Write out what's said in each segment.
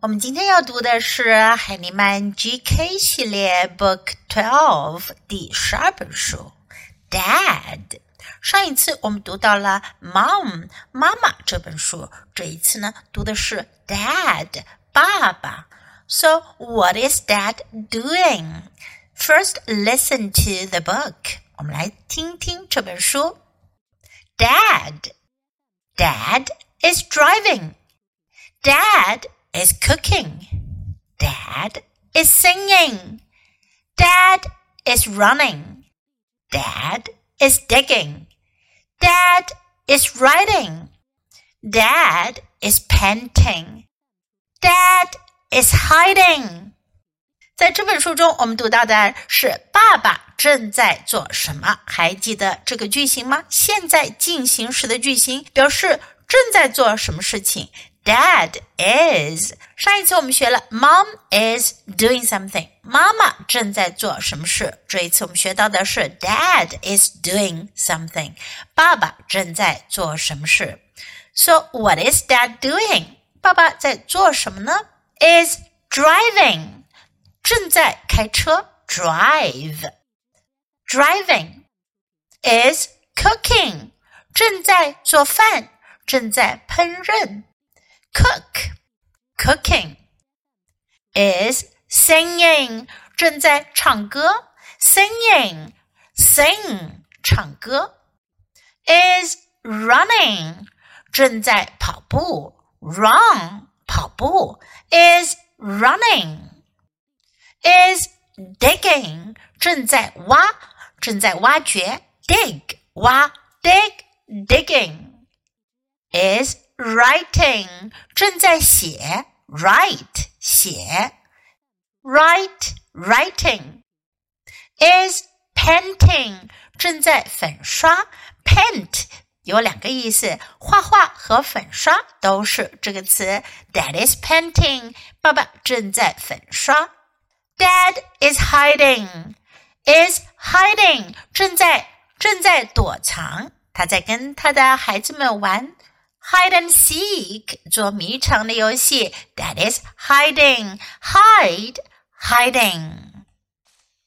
我们今天要读的是海尼曼 GK 系列 Book Twelve 第十二本书《Dad》。上一次我们读到了《Mom》妈妈这本书，这一次呢读的是《Dad》爸爸。So what is Dad doing? First, listen to the book. 我们来听听这本书。Dad, Dad is driving. Dad is cooking. Dad is singing. Dad is running. Dad is digging. Dad is writing. Dad is painting. Dad is hiding. 在这本书中，我们读到的是爸爸正在做什么？还记得这个句型吗？现在进行时的句型表示正在做什么事情。 Dad is 上一次我们学了 Mom is doing something，妈妈正在做什么事？这一次我们学到的是 Dad is doing something，爸爸正在做什么事？So what is Dad doing？爸爸在做什么呢？Is driving，正在开车，drive，driving。Is cooking，正在做饭，正在烹饪。 cook cooking is singing 正在唱歌 singing sing 唱歌 is running 正在跑步 run 跑步 is running is digging 正在挖正在挖掘 dig 挖 dig digging is writing 正在写，write 写，write writing is painting 正在粉刷，paint 有两个意思，画画和粉刷都是这个词。Dad is painting，爸爸正在粉刷。Dad is hiding is hiding 正在正在躲藏，他在跟他的孩子们玩。 hide and seek 做迷藏的游戏，that is hiding hide hiding。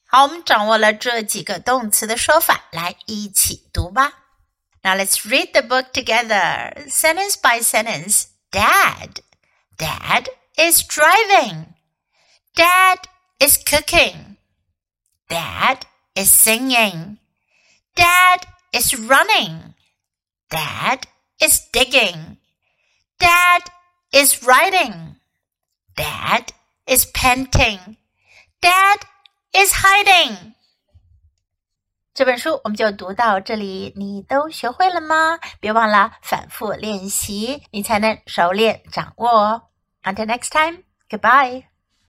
好，我们掌握了这几个动词的说法，来一起读吧。Now let's read the book together, sentence by sentence. Dad, Dad is driving. Dad is cooking. Dad is singing. Dad is running. Dad is digging. Dad is writing. Dad is painting. Dad is hiding. 这本书我们就读到这里，你都学会了吗？别忘了反复练习，你才能熟练掌握哦。Until next time, goodbye.